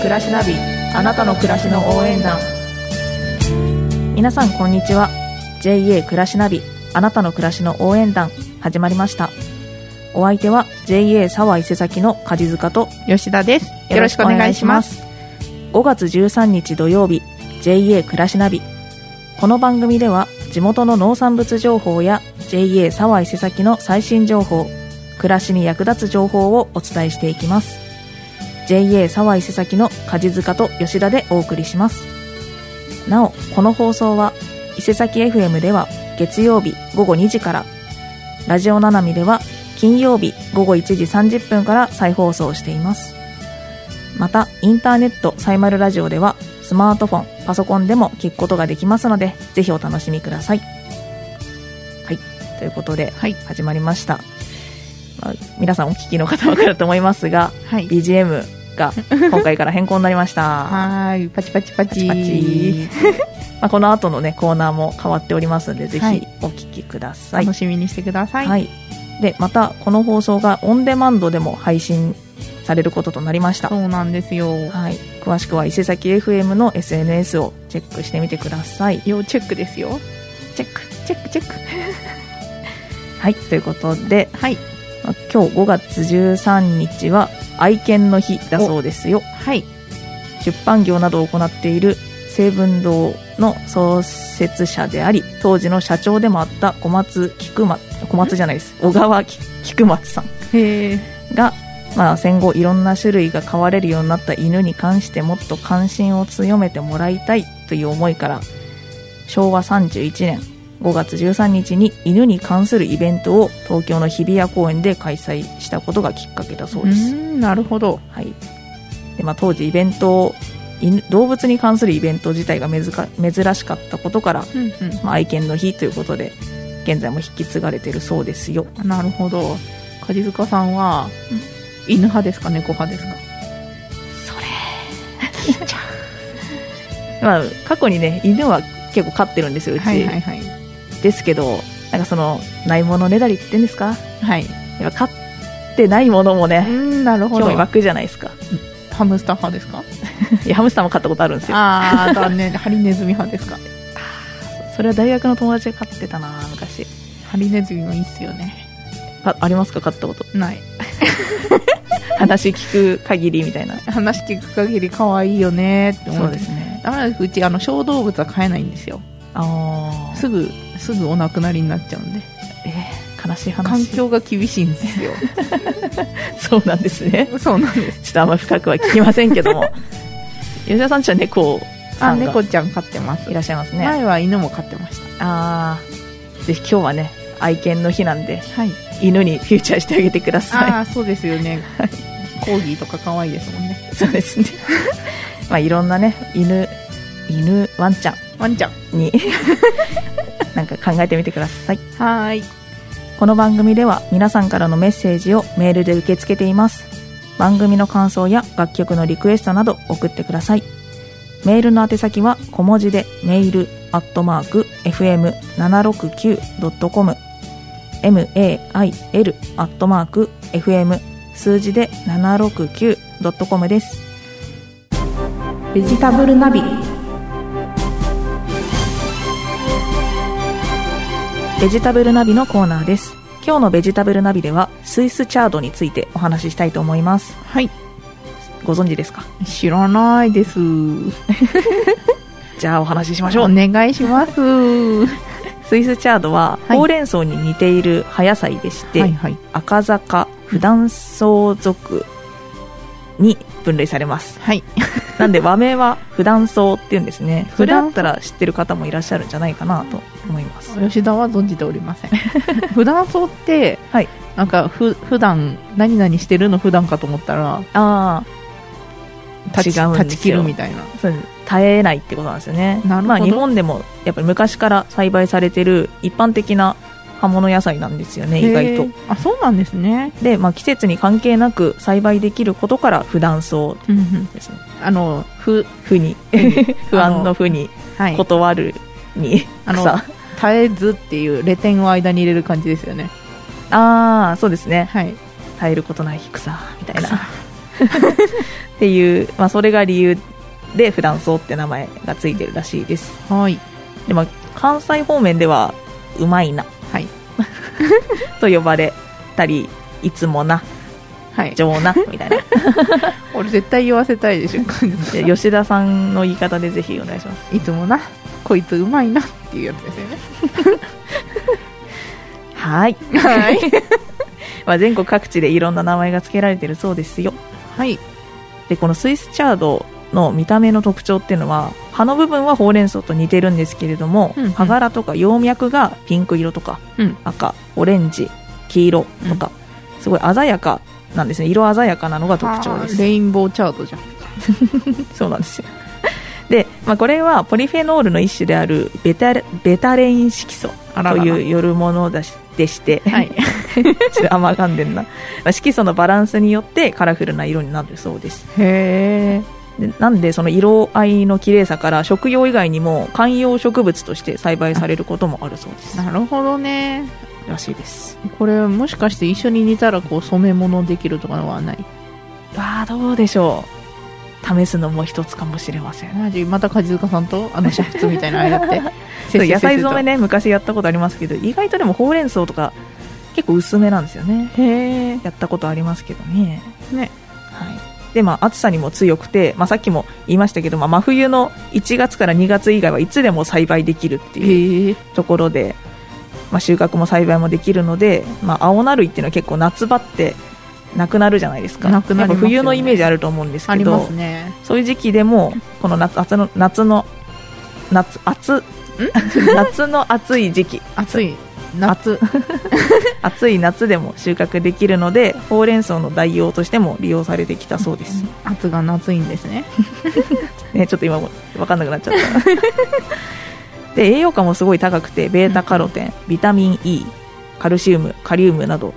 暮らしナビあなたの暮らしの応援団。皆さんこんにちは。JA 暮らしナビあなたの暮らしの応援団始まりました。お相手は JA 沢伊勢崎の梶塚と吉田です。よろしくお願いします。5月13日土曜日 JA 暮らしナビ。この番組では地元の農産物情報や JA 沢伊勢崎の最新情報暮らしに役立つ情報をお伝えしていきます JA 沢伊勢崎の梶塚と吉田でお送りします。なおこの放送は伊勢崎 FM では月曜日午後2時からラジオななみでは金曜日午後1時30分から再放送しています。またインターネットサイマルラジオではスマートフォンパソコンでも聞くことができますのでぜひお楽しみください。はい。ということで、はい。始まりました、まあ皆さんお聞きの方は分かると思いますがはい。BGM が今回から変更になりました。はーいパチパチパチ。パチ まあ、この後のねコーナーも変わっておりますのでぜはい。ひお聞きください、楽しみにしてください。はい、でまたこの放送がオンデマンドでも配信されることとなりました、そうなんですよ。はい、詳しくは伊勢崎 FM の SNS をチェックしてみてください。要チェックですよ。チェックチェックチェック。はい。ということで、はい。まあ今日5月13日は愛犬の日だそうですよ。はい。出版業などを行っている成文堂の創設者であり当時の社長でもあった小松菊松小松じゃないです。小川菊松さん。が、まあ、戦後いろんな種類が飼われるようになった犬に関してもっと関心を強めてもらいたいという思いから昭和31年5月13日に犬に関するイベントを東京の日比谷公園で開催したことがきっかけだそうです、んなるほど。はい。でまあ、当時イベントを犬動物に関するイベント自体が珍か珍しかったことから、うんうん。まあ、愛犬の日ということで現在も引き継がれてるそうですよ。なるほど。梶塚さんは犬派ですか？猫派ですか？それ まあ過去にね犬は結構飼ってるんですようち、はいはいはいですけどなんかそのないものねだりってんですか？はい。やっぱ飼ってないものもうねんなるほど。興味湧くじゃないですか。ハムスター派ですか？いやハムスターも飼ったことあるんですよ。ああだねハリネズミ派ですか？それは大学の友達が飼ってたな昔。ハリネズミもいいっすよね。あありますか？飼ったこと。ない。話聞く限りみたいな。話聞く限り可愛いよねって思そうってですね。ダメなんですうちあの小動物は飼えないんですよ。ああすぐすぐお亡くなりになっちゃうんで。えー悲しい話。環境が厳しいんですよ。そうなんですね。そうなんです。ちょっとあんま深くは聞きませんけども。吉田さんちは猫さあんが猫ちゃん飼ってます。いらっしゃいますね。前は犬も飼ってましああぜひ今日はね愛犬の日なんでたはい。犬にフューチャーしてあげてくださああそうですよね。はい。コーギーとか可愛いですもんね。いそうですね。まあいろんなね犬犬ワンちゃワンちゃんん。になんか考えてみてください。はーい。この番組では皆さんからのメッセージをメールで受け付けています。番組の感想や楽曲のリクエストなど送ってください。メールの宛先は小文字でメールアットマーク FM769.com mail アットマーク FM 数字で 769.com です。ベジタブルナビベジタブルナビのコーナーです。今日のベジタブルナビではスイスチャードについてお話ししたいと思います。はい。ご存知ですか？知らないです。じゃあお話ししましょおう願いします。スイスチャードははい。ほうれん草に似ている葉野菜でして、はいはい。赤坂普段草属に分類されます。はいなんで和名は普段草っていうんですね。普段ったら知ってる方もいらっしゃるんじゃないかなと思います。吉田は存じておりません普段そうって、はい。なんかふ普段何々してるの普段かと思ったらああ立ち違うんですよ。立ち切るみたいな。そうです。耐えないってことなんですよね。なるほど。まあ、日本でもやっぱり昔から栽培されてる一般的な葉物野菜なんですよね意外と。あそうなんですね、で、まあ、季節に関係なく栽培できることから普段草うんうん、ですねあのふ不に。不安の不に。はい。断るにあの草。絶えずっていうレ点を間に入れる感じですよね。ああそうですね。はい。耐えることない草みたいな。っていう、まあ、それが理由で普段草って名前がついてるらしいです。はい。で、まあ、関西方面ではうまいなはい。と呼ばれたりいつもな。はい。上なみたいな。俺絶対言わせたいでしょで吉田さんの言い方でぜひお願いします。いつもな。こいつうまいなっていうやつですよね。はい、はい。まあ、全国各地でいろんな名前が付けられてるそうですよ。はい。でこのスイスチャードの見た目の特徴っていうのは葉の部分はほうれん草と似てるんですけれども、うんうん。葉柄とか葉脈がピンク色とかうん。赤オレンジ黄色とか、すごい鮮やかなんですね。色鮮やかなのが特徴です。レインボーチャートじゃん。そうなんですよ。で、まあ、これはポリフェノールの一種であるベタレベタレイン色素という夜物だしでして、はい。ちょっと甘がんでんな、まあ色素のバランスによってカラフルな色になるそうです。へえでなんでその色合いの綺麗さから食用以外にも観葉植物として栽培されることもあるそうです。なるほどね。らしいです。これもしかして一緒に煮たらこう染め物できるとかのはない？ああどうでしょう。試すのも一つかもしれません。マジ？また梶塚さんとあの煮沸みたいなのやって。野菜染めねね昔やったことありますけど意外とでもほうれん草とか結構薄めなんですよね。へえやったことありますけどね。ね。はいでまあ暑さにも強くて、まあ、さっきも言いましたけど、まあ、真冬の1月から2月以外はいつでも栽培できるっていうところで、まあ、収穫も栽培もできるので、まあ、青菜類っていうのは結構夏場ってなくなるじゃないですか。なくなりね。冬のイメージあると思うんですけどね。そういう時期でもこの夏夏の夏の夏暑夏の暑い時期。暑い夏。暑い夏でも収穫できるのでほうれん草の代用としても利用されてきたそうです、夏が夏いんですね。ね、ちょっと今も分かんなくなっちゃった。で栄養価もすごい高くてベータカロテンビタミン E カルシウムカリウムなど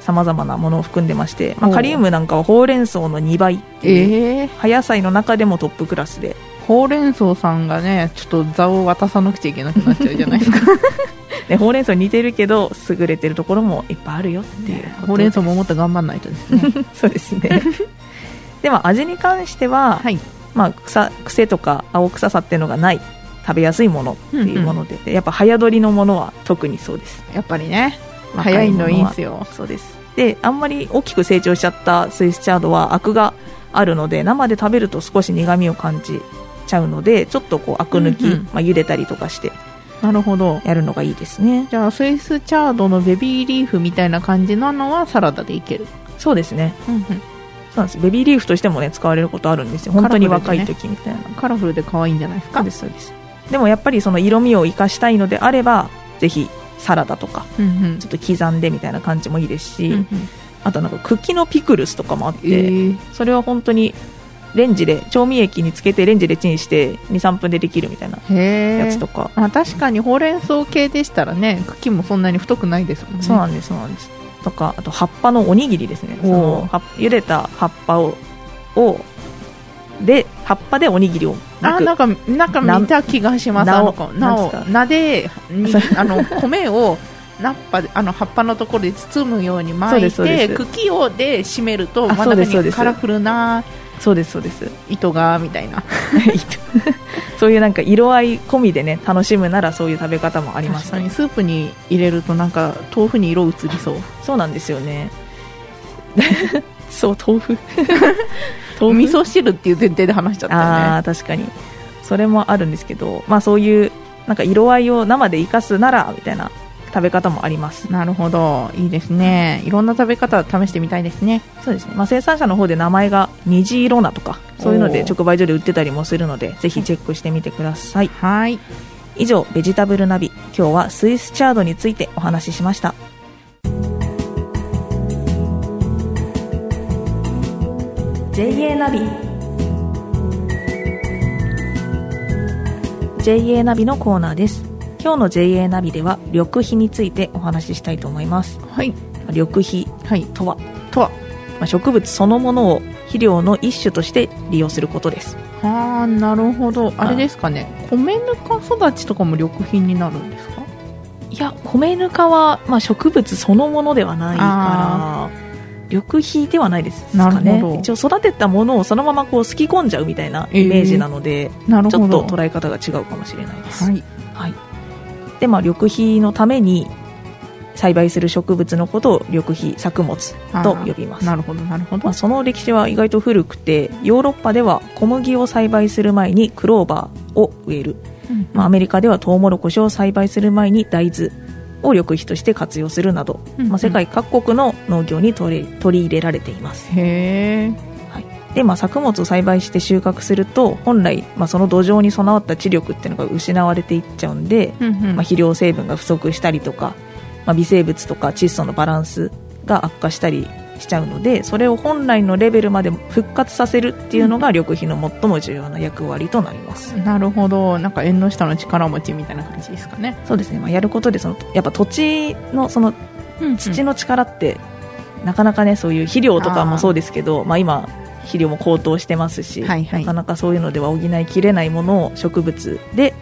さまざまなものを含んでまして、まあ、カリウムなんかはほうれん草の2倍っていうええ葉野菜の中でもトップクラスで。ほうれん草さんがねちょっと座を渡さなくちゃいけなくなっちゃうじゃないですかでほうれん草に似てるけど優れてるところもいっぱいあるよっていうことほうれん草ももっと頑張んないとですね。そうですね。でも味に関しては、はい。まあ、草癖とか青臭さっていうのがない食べやすいものっていうもので、でやっぱ早取りのものは特にそうです。やっぱりね。若早いのいいんはすよ。そうです。であんまり大きく成長しちゃったスイスチャードはアクがあるので生で食べると少し苦みを感じちゃうのでちょっとこうアク抜き、うんうん。まあ、茹でたりとかしてなるほど。やるのがいいですね。じゃあスイスチャードのベビーリーフみたいな感じなのはサラダでいける。そうですね。うんうん。そうなんです。ベビーリーフとしてもね使われることあるんですよ。本当に若い時みたいな、カラフルで可愛いんじゃないですか？そうですそうです。でもやっぱりその色味を生かしたいのであればぜひサラダとかうんうん。ちょっと刻んでみたいな感じもいいですし、うんうん。あとなんか茎のピクルスとかもあって、えー。それは本当にレンジで調味液につけてレンジでチンして23分でできるみたいなやつとか、あ確かにほうれん草系でしたらね茎もそんなに太くないですもんね。そうなんですそうなんです。とかあと葉っぱのおにぎりですね。その葉茹でた葉っぱををで葉っぱでおにぎりをあなんかなんか見た気がします。なおななであの米をナッパであの葉っぱのところで包むように巻いて茎をで締めるとあ真ん中そうですそうです。にカラフルなそうですそうです。糸がみたいな。そういうなんか色合い込みでね楽しむならそういう食べ方もありますね。確かにスープに入れるとなんか豆腐に色移りそう。そうなんですよね。そう 豆腐。味噌汁っていう前提で話しちゃったよあね。あ確かに。それもあるんですけどまあそういうなんか色合いを生で生かすならみたいな食べ方もあります。なるほど。いいですね。い。ろんな食べ方試してみたいですね。そうですね、まあ、生産者の方で名前が虹色菜とかそういうので直売所で売ってたりもするのでぜひチェックしてみてください。はい。以上ベジタブルナビ。今日はスイスチャードについてお話ししました。JA ナビ。JA ナビのコーナーです今日の JA ナビでは緑肥についてお話ししたいと思います。はい。緑肥はい。とは、とは？まあ、植物そのものを肥料の一種として利用することです。ああなるほど。あれですかね。米ぬか育ちとかも緑肥になるんですか？いや米ぬかは、まあ、植物そのものではないか緑肥ではないですなるかねほど。一応育てたものをそのままこうすき込んじゃうみたいなイメージなので、ちょっなるほど。と捉え方が違うかもしれないです、はい。はい、でまあ緑肥のために栽培する植物のことを緑肥作物と呼びます。なるほどなるほど、まあ、その歴史は意外と古くてヨーロッパでは小麦を栽培する前にクローバーを植える、うんまあ、アメリカではトウモロコシを栽培する前に大豆を緑肥として活用するなど、うんうん。まあ、世界各国の農業に取り取り入れられています。へえで、まあ、作物を栽培して収穫すると本来、まあ、その土壌に備わった知力っていうのが失われていっちゃうんで、うんうん。まあ、肥料成分が不足したりとか、まあ、微生物とか窒素のバランスが悪化したりしちゃうのでそれを本来のレベルまで復活させるっていうのが緑肥の最も重要な役割となります、なるほど。なんか縁の下の力持ちみたいな感じですかね、そうですね、まあ、やることでそのやっぱ土地のその土の力って、なかなかねそういう肥料とかもそうですけどまあ、今肥料も高騰してますし、はいはい。なかなかそういうのでは補いきれないものを植物で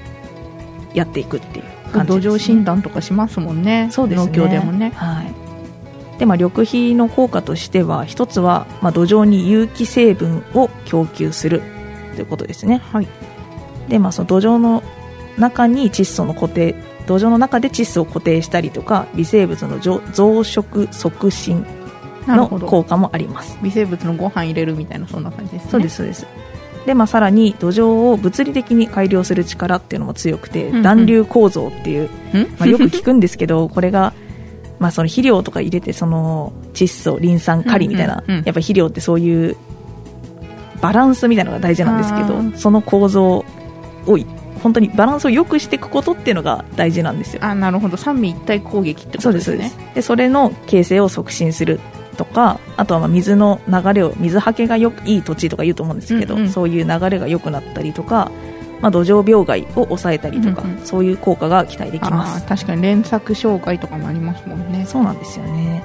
やっていくっていう感じ土です、ね、壌診断とかしますもんね。そうですね。農協でもね。はい。でまあ、緑肥の効果としては一つは、まあ、土壌に有機成分を供給するということですね。はい。で、まあ、その土壌の中に窒素の固定土壌の中で窒素を固定したりとか微生物の増増殖促進の効果もあります。微生物のご飯入れるみたいなそんな感じですね。そうですそうです。で、まあ、さらに土壌を物理的に改良する力っていうのも強くて、うんうん。暖流構造っていう、ん？まあ、よく聞くんですけど これが、まあ、その肥料とか入れてその窒素リン酸カリみたいな、うんうんうん。やっぱ肥料ってそういうバランスみたいなのが大事なんですけどその構造を本当にバランスを良くしていくことっていうのが大事なんですよ。あなるほど。三位一体攻撃ってこそうとですね。ですそうです。でそれの形成を促進するとかあとはまあ水の流れを水はけがよくいい土地とか言うと思うんですけど、うんうん。そういう流れが良くなったりとか、まあ、土壌病害を抑えたりとか、うんうん。そういう効果が期待できます。確かに連作障害とかもありますもんね。そうなんですよね。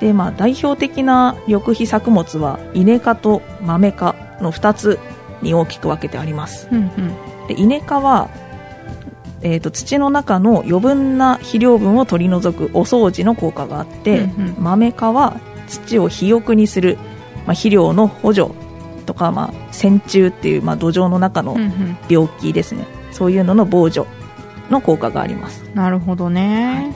で、まあ、代表的な緑肥作物は稲科と豆科の2つに大きく分けてあります。うんうん。で稲科は、えー、と土の中の余分な肥料分を取り除くお掃除の効果があって、うんうん。豆科は土を肥沃にする、まあ、肥料の補助とか、まあ、線虫っていう、まあ、土壌の中のうんうん。病気ですね、そういうのの防除の効果があります。なるほどね、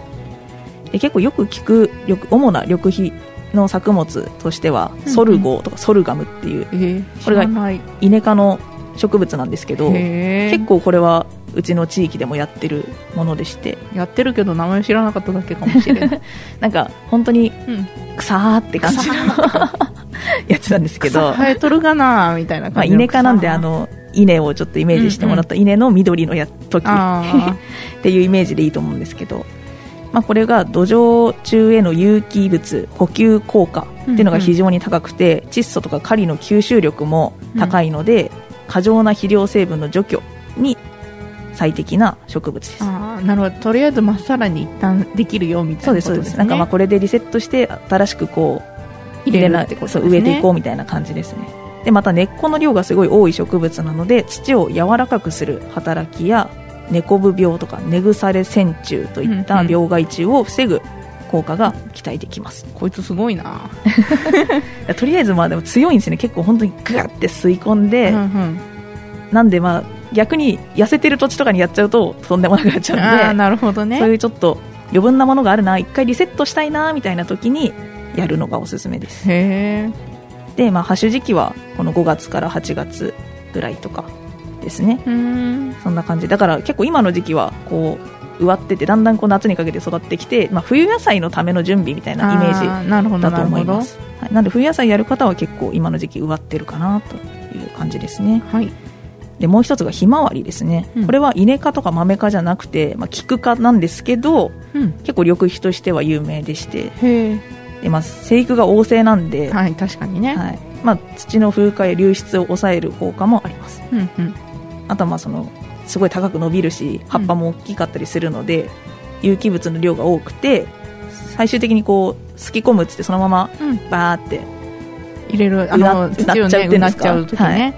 で結構よく聞くよく主な緑肥の作物としては、うんソルゴとかソルガムっていう。えー、これが知らない。稲科の植物なんですけど結構これはうちの地域でもやってるものでして。やってるけど名前知らなかっただけかもしれない、なんか本当にうん、草ーって感じの やつなんですけど、草生えとるがなみたいなまあ、感じの。稲科なんであの稲をちょっとイメージしてもらった稲の緑のや時あ っていうイメージでいいと思うんですけど、まあ、これが土壌中への有機物補給効果っていうのが非常に高くて、窒素とかカリの吸収力も高いので、過剰な肥料成分の除去に最適な植物です。ー。あーなるほど。とりあえずまっさらに一旦できるよみたそいうなことですそうですなんかまあこれでリセットして新しくこう入れるなってこね。そう植えていこうみたいな感じですね。でまた根っこの量がすごい多い植物なので土を柔らかくする働きや根こぶ病とか根腐れ線虫といった病害虫を防ぐ効果が期待できます、こいつすごいな、とりあえずまあでも強いんですね。結構本当にグワって吸い込んで、うんうん。なんでまあ逆に痩せてる土地とかにやっちゃうととんでもなくなっちゃうのでなるほどね。そういうちょっと余分なものがあるな一回リセットしたいなみたいな時にやるのがおすすめです。で、まあ、ハッシュ時期はこの5月から8月ぐらいとかですね。うん。そんな感じ。だから結構今の時期はこう植わっててだんだんこう夏にかけて育ってきて、まあ、冬野菜のための準備みたいなイメージージなるほどだと思います。はい、なんで冬野菜やる方は結構今の時期植わってるかなという感じですね。はいでもう一つがひまわりですね、うん。これは稲科とか豆科じゃなくて、まあ、菊科なんですけどうん。結構緑肥としては有名でしてへで、まあ、生育が旺盛なんで、えはい確かにね、はい。まあ、土の風化や流出を抑える効果もあります。うんうん。あとはまあそのすごい高く伸びるし葉っぱも大きかったりするので、有機物の量が多くて最終的にこうすき込むっつってそのままうん。バーって入れるあの土をうなっちゃうねうなっちゃう時ね、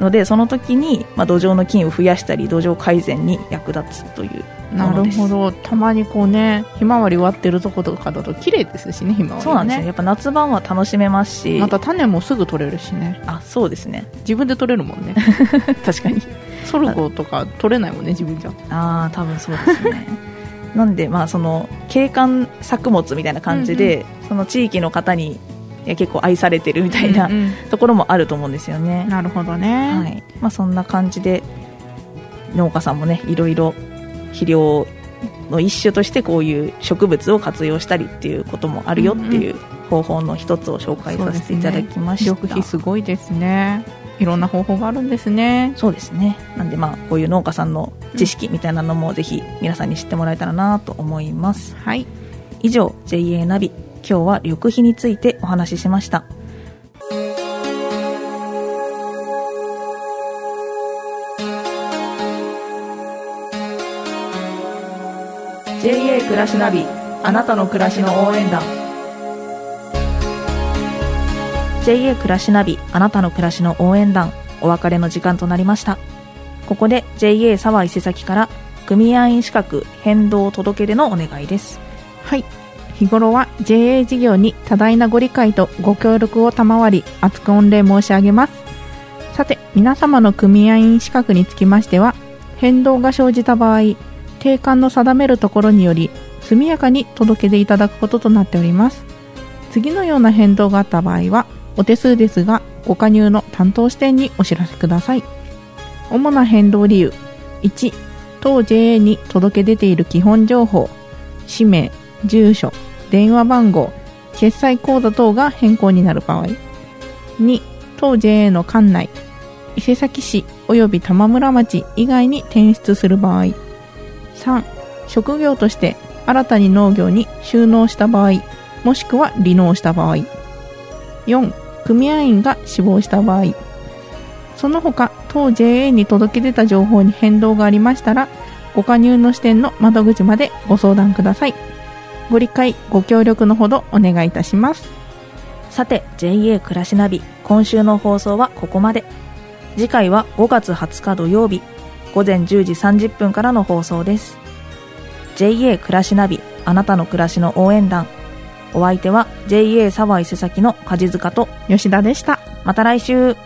のでその時に、まあ、土壌の菌を増やしたり土壌改善に役立つというなるほど。たまにこうねひまわり割ってるとことかだと綺麗ですしねひまわり、ね、そうなんですよ。やっぱ夏場は楽しめますし。また種もすぐ取れるしね。あそうですね。自分で取れるもんね。確かに。ソルゴとか取れないもんね自分じゃ。ああ多分そうですね。なんでまあその景観作物みたいな感じで、その地域の方に結構愛されてるみたいなうんうん。ところもあると思うんですよね、なるほどね、はい。まあ、そんな感じで農家さんもねいろいろ肥料の一種としてこういう植物を活用したりっていうこともあるよっていう方法の一つを紹介させていただきました、緑肥すごいですね。いろんな方法があるんですね。そうですね。なんでまあこういう農家さんの知識みたいなのもぜひ皆さんに知ってもらえたらなと思います。はい。以上 JA ナビ今日は緑肥についてお話ししました。JA 暮らしナビあなたの暮らしの応援団。JA 暮らしナビあなたの暮らしの応援団お別れの時間となりました。ここで JA 沢伊勢崎から組合員資格変動届出のお願いです。はい日頃は JA 事業に多大なご理解とご協力を賜り厚く御礼申し上げます。さて皆様の組合員資格につきましては変動が生じた場合定款の定めるところにより速やかに届け出いただくこととなっております。次のような変動があった場合はお手数ですがご加入の担当支店にお知らせください。主な変動理由。1当 JA に届け出ている基本情報。氏名住所。電話番号決済口座等が変更になる場合。2当 JA の管内伊勢崎市及び玉村町以外に転出する場合。3職業として新たに農業に収納した場合もしくは離農した場合。4組合員が死亡した場合。その他当 JA に届け出た情報に変動がありましたらご加入の支店の窓口までご相談ください。ご理解ご協力のほどお願いいたします。さて JA 暮らしナビ今週の放送はここまで。次回は5月20日土曜日午前10時30分からの放送です。JA 暮らしナビあなたの暮らしの応援団。お相手は JA 沢伊勢崎の梶塚と吉田でした。また来週